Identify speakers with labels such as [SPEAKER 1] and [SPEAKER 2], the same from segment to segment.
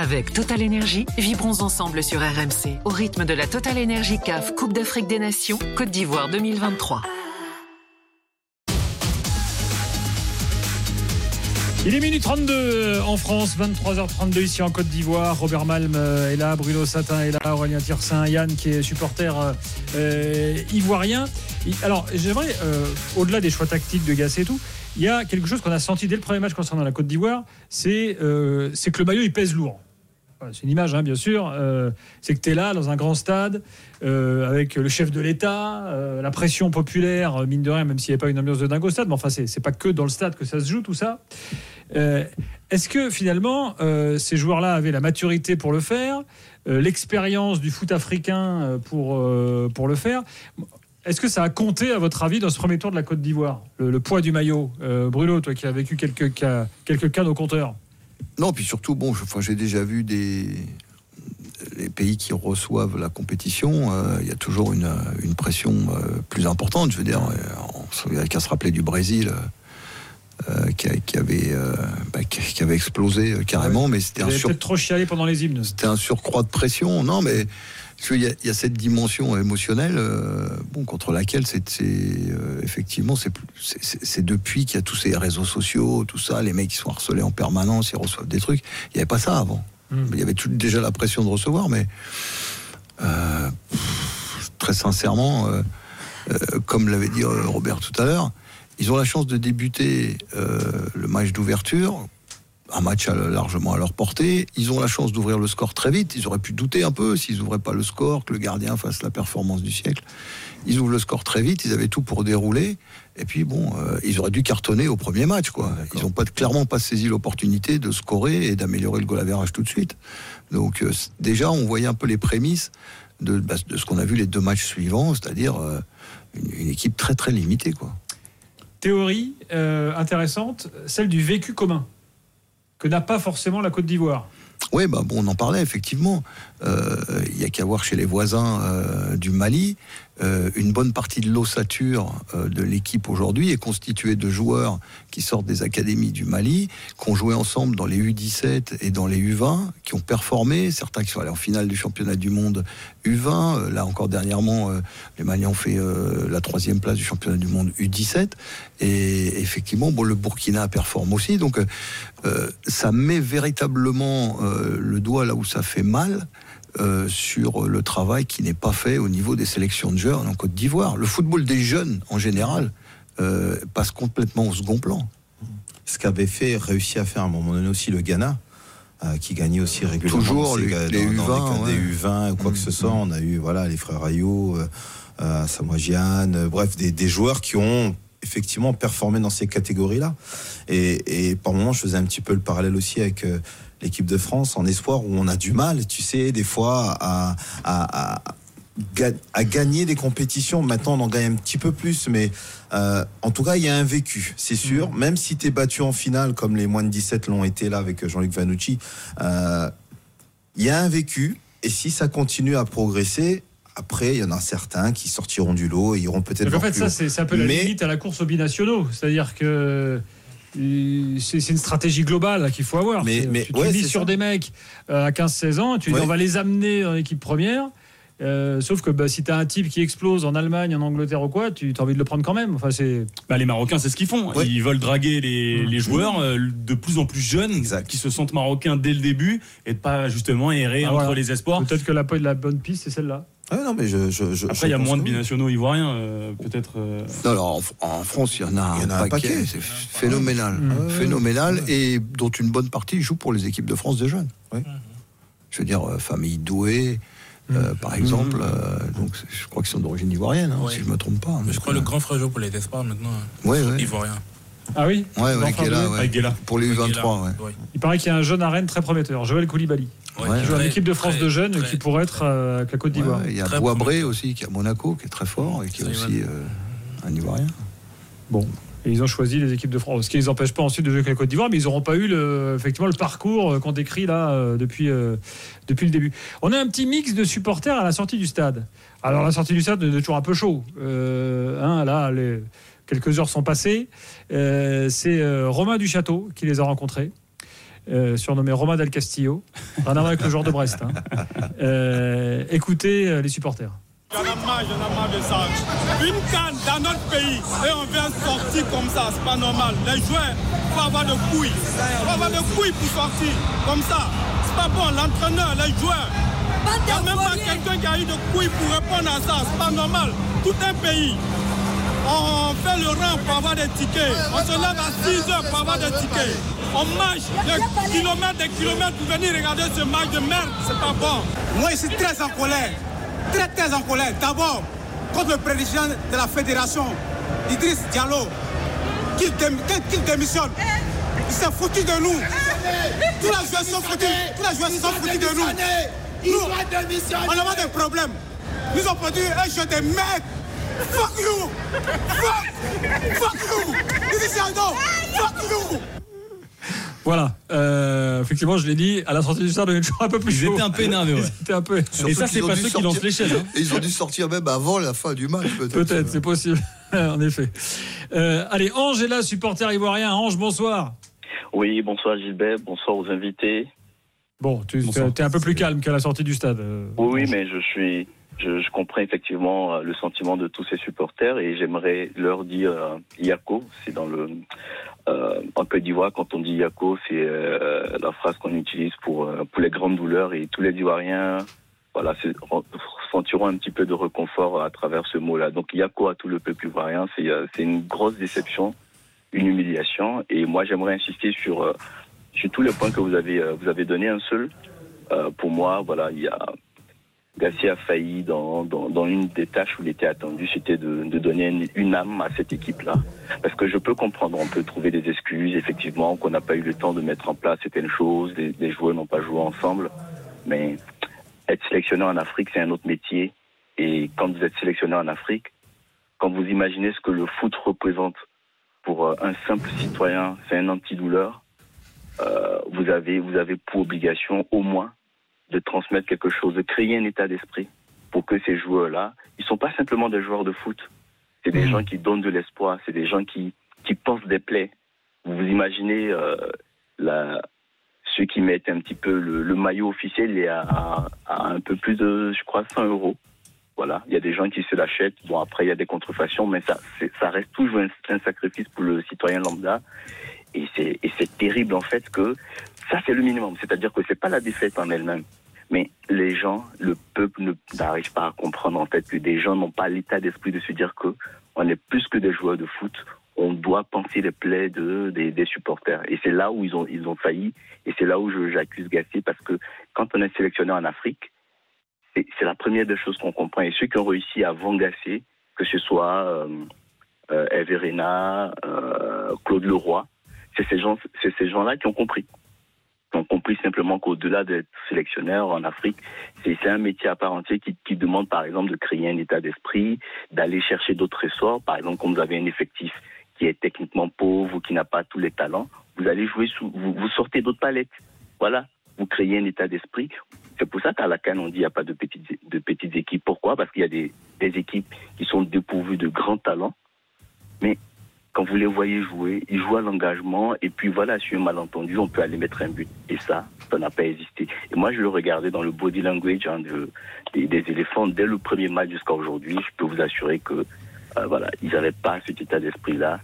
[SPEAKER 1] Avec Total Énergie, vibrons ensemble sur RMC au rythme de la Total Énergie CAF Coupe d'Afrique des Nations Côte d'Ivoire 2023.
[SPEAKER 2] Il est minuit 32 en France, 23h32 ici en Côte d'Ivoire. Robert Malm est là, Bruno Satin est là, Aurélien Tirsin, Yann qui est supporter euh, ivoirien. Alors j'aimerais, euh, au-delà des choix tactiques de Gassé et tout, il y a quelque chose qu'on a senti dès le premier match concernant la Côte d'Ivoire, c'est euh, que le maillot il pèse lourd c'est une image, hein, bien sûr. Euh, c'est que tu es là, dans un grand stade, euh, avec le chef de l'État, euh, la pression populaire, mine de rien, même s'il n'y a pas une ambiance de dingue au stade. Mais enfin, c'est pas que dans le stade que ça se joue, tout ça. Est-ce que finalement, ces joueurs-là avaient la maturité pour le faire, l'expérience du foot africain pour, pour le faire? Est-ce que ça a compté, à votre avis, dans ce premier tour de la Côte d'Ivoire, le, poids du maillot Bruno, toi qui as vécu quelques cas, quelques cas nos compteurs
[SPEAKER 3] non, puis surtout, bon, j'ai déjà vu des les pays qui reçoivent la compétition, euh, il y a toujours une, pression euh, plus importante. Je veux dire, euh, on n'a qu'à se rappeler du Brésil. Qui, avait, bah, qui, avait explosé carrément, mais c'était un
[SPEAKER 2] sur... trop chialé pendant les hymnes.
[SPEAKER 3] C'était un surcroît de pression. Non, mais il y, y, a cette dimension émotionnelle, euh, bon, contre laquelle c'est euh, effectivement c'est depuis qu'il y a tous ces réseaux sociaux, tout ça, les mecs qui sont harcelés en permanence, ils reçoivent des trucs. Il n'y avait pas ça avant. Hmm. Il y avait déjà la pression de recevoir, mais euh, très sincèrement, comme l'avait dit Robert tout à l'heure, ils ont la chance de débuter le match d'ouverture un match largement à leur portée. Ils ont la chance d'ouvrir le score très vite. Ils auraient pu douter un peu s'ils n'ouvraient pas le score, que le gardien fasse la performance du siècle. Ils ouvrent le score très vite. Ils avaient tout pour dérouler. Et puis bon, euh, ils auraient dû cartonner au premier match. Quoi. Ils n'ont pas, clairement pas saisi l'opportunité de scorer et d'améliorer le goal average tout de suite. Donc euh, déjà, on voyait un peu les prémices de, bah, de ce qu'on a vu les deux matchs suivants, c'est-à-dire euh, une, une, équipe très très limitée. Quoi.
[SPEAKER 2] Théorie intéressante, celle du vécu commun que n'a pas forcément la Côte d'Ivoire.
[SPEAKER 3] Oui, bah bon, on en parlait effectivement. Euh, il y a qu'à voir chez les voisins euh, du Mali. Euh, une bonne partie de l'ossature de l'équipe aujourd'hui est constituée de joueurs qui sortent des académies du Mali, qui ont joué ensemble dans les U17 et dans les U20, qui ont performé. Certains qui sont allés en finale du championnat du monde U20. Là encore dernièrement, les Maliens ont fait la troisième place du championnat du monde U17. Et effectivement, bon, le Burkina performe aussi. Donc, ça met véritablement le doigt là où ça fait mal. Euh, sur le travail qui n'est pas fait au niveau des sélections de jeunes en Côte d'Ivoire. Le football des jeunes, en général, euh, passe complètement au second plan.
[SPEAKER 4] Ce qu'avait fait, réussi à faire à un moment donné aussi le Ghana, euh, qui gagnait aussi régulièrement
[SPEAKER 3] Toujours les, U20,
[SPEAKER 4] des U20 ou quoi que ce soit. On a eu voilà les frères Ayou, euh, bref des, des, joueurs qui ont effectivement performé dans ces catégories-là. Et, et, par moments, je faisais un petit peu le parallèle aussi avec l'équipe de France en espoir où on a du mal, tu sais, des fois à, à, à, gagner des compétitions. Maintenant, on en gagne un petit peu plus, mais euh, en tout cas, il y a un vécu, c'est sûr. Mmh. Même si tu es battu en finale, comme les moins de 17 l'ont été là avec Jean-Luc Vanucci, euh, il y a un vécu. Et si ça continue à progresser, après, il y en a certains qui sortiront du lot et iront peut-être.
[SPEAKER 2] En fait, ça, c'est un peu la limite à la course aux binationaux. C'est-à-dire que c'est une stratégie globale qu'il faut avoir. Mais, mais tu, tu sur des mecs euh, à 15-16 ans, tu dis on va les amener dans l'équipe première. Euh, sauf que bah, si tu as un type qui explose en Allemagne, en Angleterre ou quoi, tu as envie de le prendre quand même. Enfin, c'est...
[SPEAKER 5] Bah, les Marocains, c'est ce qu'ils font. Ils veulent draguer les, mmh. joueurs euh, de plus en plus jeunes qui se sentent marocains dès le début et de pas justement errer ah, entre les espoirs.
[SPEAKER 2] Peut-être que la, la bonne piste, c'est celle-là.
[SPEAKER 4] Ah non, mais je,
[SPEAKER 5] Après, il y a moins de binationaux ivoiriens, euh, peut-être. Euh.
[SPEAKER 3] alors, en, France, il y en a, un, paquet. C'est phénoménal. Mmh. Phénoménal, et dont une bonne partie joue pour les équipes de France des jeunes. Je veux dire, euh, famille douée. Mmh. par exemple, mmh. donc je crois qu'ils sont d'origine ivoirienne, hein, si je ne me trompe pas.
[SPEAKER 6] je crois que le grand frère joue pour les espoirs maintenant. Oui,
[SPEAKER 3] oui.
[SPEAKER 6] Ivoirien.
[SPEAKER 2] Ah oui
[SPEAKER 3] Ouais, ouais, Pour les U23,
[SPEAKER 2] Il paraît qu'il y a un jeune arène très prometteur, Joël Koulibaly. Ouais, joue l'équipe de France de jeunes qui pourrait être euh, avec la Côte d'Ivoire.
[SPEAKER 3] il y a Boisbré aussi qui est à Monaco, qui est très fort et qui est aussi euh, un Ivoirien.
[SPEAKER 2] Bon. Et ils ont choisi les équipes de France. Ce qui ne les empêche pas ensuite de jouer avec la Côte d'Ivoire, mais ils n'auront pas eu le, effectivement le parcours euh, qu'on décrit là depuis, depuis le début. On a un petit mix de supporters à la sortie du stade. Alors la sortie du stade est toujours un peu chaud. Hein, là, les, quelques heures sont passées. C'est Romain Duchâteau qui les a rencontrés. surnommé Romain Del Castillo. Rien à voir avec le joueur de Brest. Hein. écoutez les supporters.
[SPEAKER 7] J'en ai marre, j'en ai marre de ça. Une canne dans notre pays et on vient sortir comme ça, c'est pas normal. Les joueurs, il faut avoir de couilles. Il faut avoir de couilles pour sortir comme ça. C'est pas bon, l'entraîneur, les joueurs. Il n'y a même pas quelqu'un qui a eu de couilles pour répondre à ça, c'est pas normal. Tout un pays, on fait le rang pour avoir des tickets. On se lève à 6 heures pour avoir des tickets. On marche des kilomètres, des kilomètres pour venir regarder ce match de merde, c'est pas bon.
[SPEAKER 8] Moi, je suis très en colère très très en colère. D'abord, contre le président de la fédération, Idriss Diallo, qu'il démissionne. Il s'est foutu de nous. Tous les joueurs sont foutus. Tous les joueurs sont foutus de nous. nous on a des problèmes. Nous avons produit un jeu de merde. Fuck you! Fuck! Fuck you! Idriss Diallo! Fuck you!
[SPEAKER 2] Voilà. Euh, effectivement, je l'ai dit, à la sortie du stade, on est toujours un peu plus
[SPEAKER 5] chaud. Ils étaient un peu énervés. Ouais.
[SPEAKER 2] un peu...
[SPEAKER 5] Et ça, c'est pas ceux qui lancent les chaises. Hein.
[SPEAKER 3] Ils ont dû sortir même avant la fin du match, peut-être.
[SPEAKER 2] Peut-être, c'est possible. en effet. Euh, allez, Ange est là, supporter ivoirien. Ange, bonsoir.
[SPEAKER 9] Oui, bonsoir Gilbert, bonsoir aux invités.
[SPEAKER 2] Bon, tu es un peu plus calme qu'à la sortie du stade. Euh,
[SPEAKER 9] oui, mais je suis. Je, comprends effectivement le sentiment de tous ces supporters et j'aimerais leur dire Yako, c'est dans le euh, en Côte d'Ivoire, quand on dit Yako, c'est euh, la phrase qu'on utilise pour, euh, pour les grandes douleurs et tous les Ivoiriens voilà, sentiront un petit peu de réconfort à travers ce mot-là. Donc Yako à tout le peuple ivoirien, c'est une grosse déception, une humiliation. Et moi, j'aimerais insister sur, sur tous les points que vous avez, vous avez donné un seul. pour moi, voilà, il y a Gassi a failli dans, une des tâches où il était attendu, c'était de, de, donner une, âme à cette équipe-là. Parce que je peux comprendre, on peut trouver des excuses, effectivement, qu'on n'a pas eu le temps de mettre en place certaines choses, les, joueurs n'ont pas joué ensemble. Mais être sélectionné en Afrique, c'est un autre métier. Et quand vous êtes sélectionné en Afrique, quand vous imaginez ce que le foot représente pour euh, un simple citoyen, c'est un antidouleur, euh, vous, avez, vous avez pour obligation au moins de transmettre quelque chose, de créer un état d'esprit pour que ces joueurs-là, ils sont pas simplement des joueurs de foot. C'est des mmh. gens qui donnent de l'espoir, c'est des gens qui, qui pensent des plaies. Vous vous imaginez euh, la, ceux qui mettent un petit peu le, maillot officiel, est à, un peu plus de, je crois, 100 euros. Voilà, il y a des gens qui se l'achètent. Bon, après, il y a des contrefactions, mais ça, ça reste toujours un, un, sacrifice pour le citoyen lambda. Et c'est terrible, en fait, que ça, c'est le minimum. C'est-à-dire que c'est pas la défaite en elle-même. Mais les gens, le peuple n'arrive pas à comprendre en fait que des gens n'ont pas l'état d'esprit de se dire que on est plus que des joueurs de foot. On doit penser les plaies de, des, supporters. Et c'est là où ils ont, ils ont failli. Et c'est là où j'accuse Gassier parce que quand on est sélectionné en Afrique, c'est la première des choses qu'on comprend. Et ceux qui ont réussi vendre Gassier, que ce soit euh, euh, euh, Claude Leroy, c'est ces gens, c'est ces gens-là qui ont compris ont compris simplement qu'au-delà d'être sélectionneur en Afrique, c'est un métier à part entière qui, demande par exemple de créer un état d'esprit, d'aller chercher d'autres ressorts. Par exemple, quand vous avez un effectif qui est techniquement pauvre ou qui n'a pas tous les talents, vous allez jouer sous, vous, sortez d'autres palettes. Voilà, vous créez un état d'esprit. C'est pour ça qu'à la Cannes, on dit qu'il n'y a pas de petites, de petites équipes. Pourquoi? Parce qu'il y a des, des équipes qui sont dépourvues de grands talents, mais quand vous les voyez jouer, ils jouent à l'engagement et puis voilà, sur un malentendu, on peut aller mettre un but. Et ça, ça n'a pas existé. Et moi, je le regardais dans le body language hein, des, éléphants dès le premier match jusqu'à aujourd'hui. Je peux vous assurer que euh, voilà, ils n'avaient pas cet état d'esprit-là.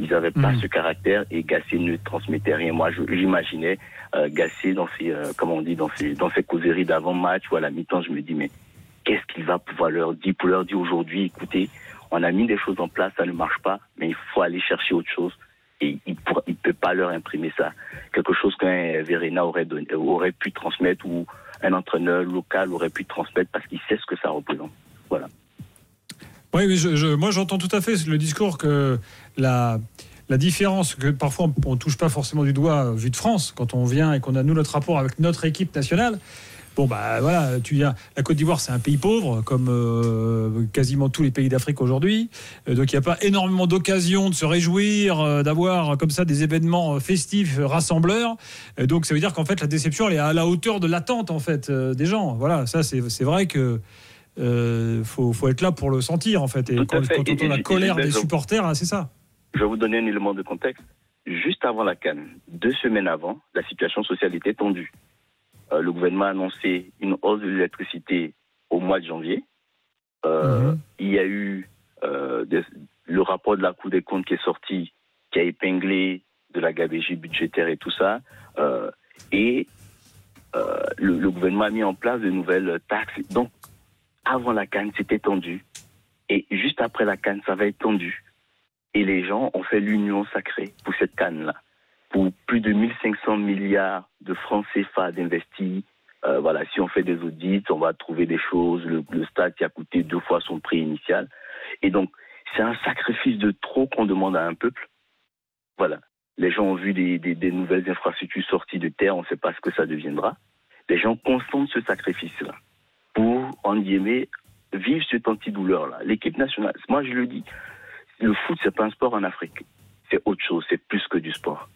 [SPEAKER 9] Ils n'avaient pas mhm. ce caractère et Gassé ne transmettait rien. Moi, j'imaginais euh, Gassé dans ses, euh, comment on dit, dans ses, dans ses causeries d'avant-match ou à la mi-temps. Je me dis, mais qu'est-ce qu'il va pouvoir leur dire pour leur dire aujourd'hui, écoutez, on a mis des choses en place, ça ne marche pas, mais il faut aller chercher autre chose. Et il ne peut pas leur imprimer ça. Quelque chose qu'un Verena aurait, aurait pu transmettre ou un entraîneur local aurait pu transmettre parce qu'il sait ce que ça représente. Voilà.
[SPEAKER 2] Oui, moi j'entends tout à fait le discours que la, la différence, que parfois on ne touche pas forcément du doigt vu de France, quand on vient et qu'on a nous notre rapport avec notre équipe nationale, Bon, bah voilà, tu viens. La Côte d'Ivoire, c'est un pays pauvre, comme euh, quasiment tous les pays d'Afrique aujourd'hui. Euh, donc, il n'y a pas énormément d'occasions de se réjouir, euh, d'avoir comme ça des événements festifs, rassembleurs. donc, ça veut dire qu'en fait, la déception, elle est à la hauteur de l'attente, en fait, des gens. Voilà, ça, c'est vrai que. faut, faut, être là pour le sentir en fait. Et quand, on entend la colère des supporters, hein, c'est ça.
[SPEAKER 9] Je vais vous donner un élément de contexte. juste avant la Cannes, deux semaines avant, la situation sociale était tendue. Euh, le gouvernement a annoncé une hausse de l'électricité au mois de janvier. Euh, mhm. Il y a eu euh, le rapport de la Cour des comptes qui est sorti, qui a épinglé de la gabégie budgétaire et tout ça. et le, le, gouvernement a mis en place de nouvelles taxes. Donc, avant la Cannes, c'était tendu. Et juste après la Cannes, ça va être tendu. Et les gens ont fait l'union sacrée pour cette Cannes-là pour plus de 1500 milliards de francs CFA d'investis. Euh, voilà, si on fait des audits, on va trouver des choses. Le, stade qui a coûté deux fois son prix initial. Et donc, c'est un sacrifice de trop qu'on demande à un peuple. Voilà. Les gens ont vu des, nouvelles infrastructures sorties de terre, on ne sait pas ce que ça deviendra. Les gens consentent ce sacrifice-là pour, en guillemets, vivre cette antidouleur-là. L'équipe nationale, moi je le dis, le foot, c'est pas un sport en Afrique. C'est autre chose, c'est plus que du sport.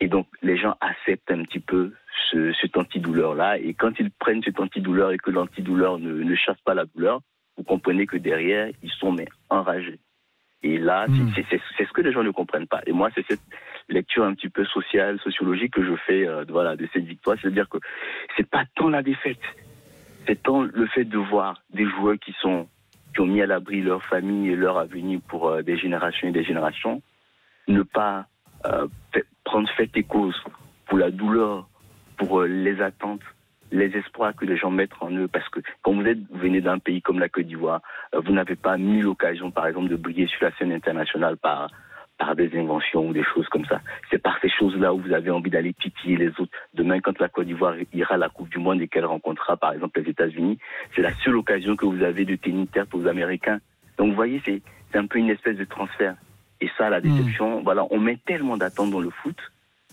[SPEAKER 9] Et donc, les gens acceptent un petit peu ce, cet antidouleur-là. Et quand ils prennent cet antidouleur et que l'antidouleur ne, ne chasse pas la douleur, vous comprenez que derrière, ils sont mais enragés. Et là, hmm. c'est ce que les gens ne comprennent pas. Et moi, c'est cette lecture un petit peu sociale, sociologique que je fais euh, voilà, de cette victoire. C'est-à-dire que c'est pas tant la défaite, c'est tant le fait de voir des joueurs qui sont qui ont mis à l'abri leur famille et leur avenir pour euh, des générations et des générations, ne pas euh, prendre fait et cause pour la douleur, pour euh, les attentes, les espoirs que les gens mettent en eux. Parce que quand vous, êtes, venez d'un pays comme la Côte d'Ivoire, euh, vous n'avez pas mis l'occasion, par exemple, de briller sur la scène internationale par, par des inventions ou des choses comme ça. C'est par ces choses-là où vous avez envie d'aller titiller les autres. Demain, quand la Côte d'Ivoire ira à la Coupe du Monde et qu'elle rencontrera, par exemple, les États-Unis, c'est la seule occasion que vous avez de tenir tête aux Américains. Donc, vous voyez, c'est un peu une espèce de transfert. Et ça, la déception, hmm. voilà, on met tellement d'attentes dans le foot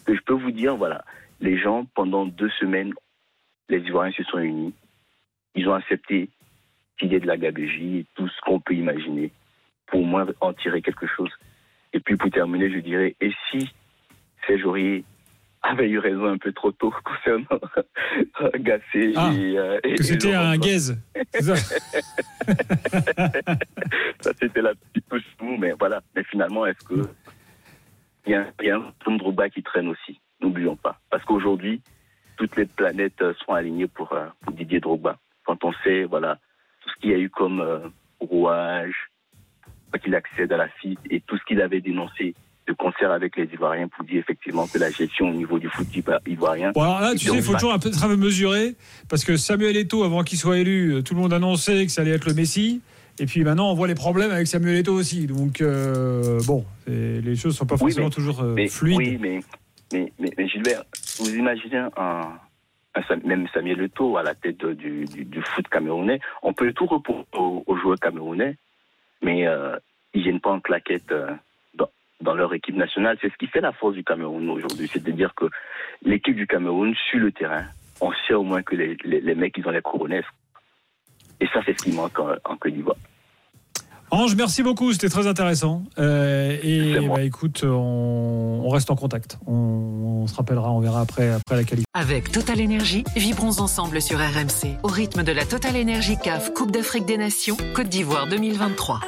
[SPEAKER 9] que je peux vous dire, voilà, les gens, pendant deux semaines, les Ivoiriens se sont unis. Ils ont accepté l'idée de la gabégie et tout ce qu'on peut imaginer pour au moins en tirer quelque chose. Et puis pour terminer, je dirais, et si ces Aurier avait eu raison un peu trop tôt concernant Gassé
[SPEAKER 2] ah, et, euh, Que c'était un gaze.
[SPEAKER 9] ça, c'était la petite touche mou, mais voilà. Mais finalement, est-ce que. Il y a, il y a un Drogba qui traîne aussi, n'oublions pas. Parce qu'aujourd'hui, toutes les planètes euh, sont alignées pour, euh, pour, Didier Drogba. Quand on sait, voilà, tout ce qu'il y a eu comme rouage, qu'il accède à la FIT et tout ce qu'il avait dénoncé de concert avec les Ivoiriens pour dire effectivement que la gestion au niveau du foot ivoirien.
[SPEAKER 2] Bon alors là, tu sais, il faut toujours un peu, mesurer parce que Samuel Eto'o, avant qu'il soit élu, euh, tout le monde annonçait que ça allait être le Messi. Et puis maintenant, on voit les problèmes avec Samuel Eto'o aussi. Donc, euh, bon, les choses ne sont pas forcément toujours euh, fluides.
[SPEAKER 9] Oui, mais, mais, mais, Gilbert, vous imaginez un, même Samuel Eto'o à la tête du, du, foot camerounais, on peut tout reposer aux, joueurs camerounais, mais ils ne viennent pas en claquette dans leur équipe nationale. C'est ce qui fait la force du Cameroun aujourd'hui. C'est-à-dire que l'équipe du Cameroun, sur le terrain, on sait au moins que les, les, mecs, ils ont les couronnes. Et ça, c'est ce qui manque en, en Côte d'Ivoire.
[SPEAKER 2] Ange, merci beaucoup, c'était très intéressant. Euh, et bah, écoute, on, reste en contact. On, se rappellera, on verra après, après la qualité.
[SPEAKER 1] Avec Total Énergie, vibrons ensemble sur RMC au rythme de la Total Énergie CAF Coupe d'Afrique des Nations Côte d'Ivoire 2023.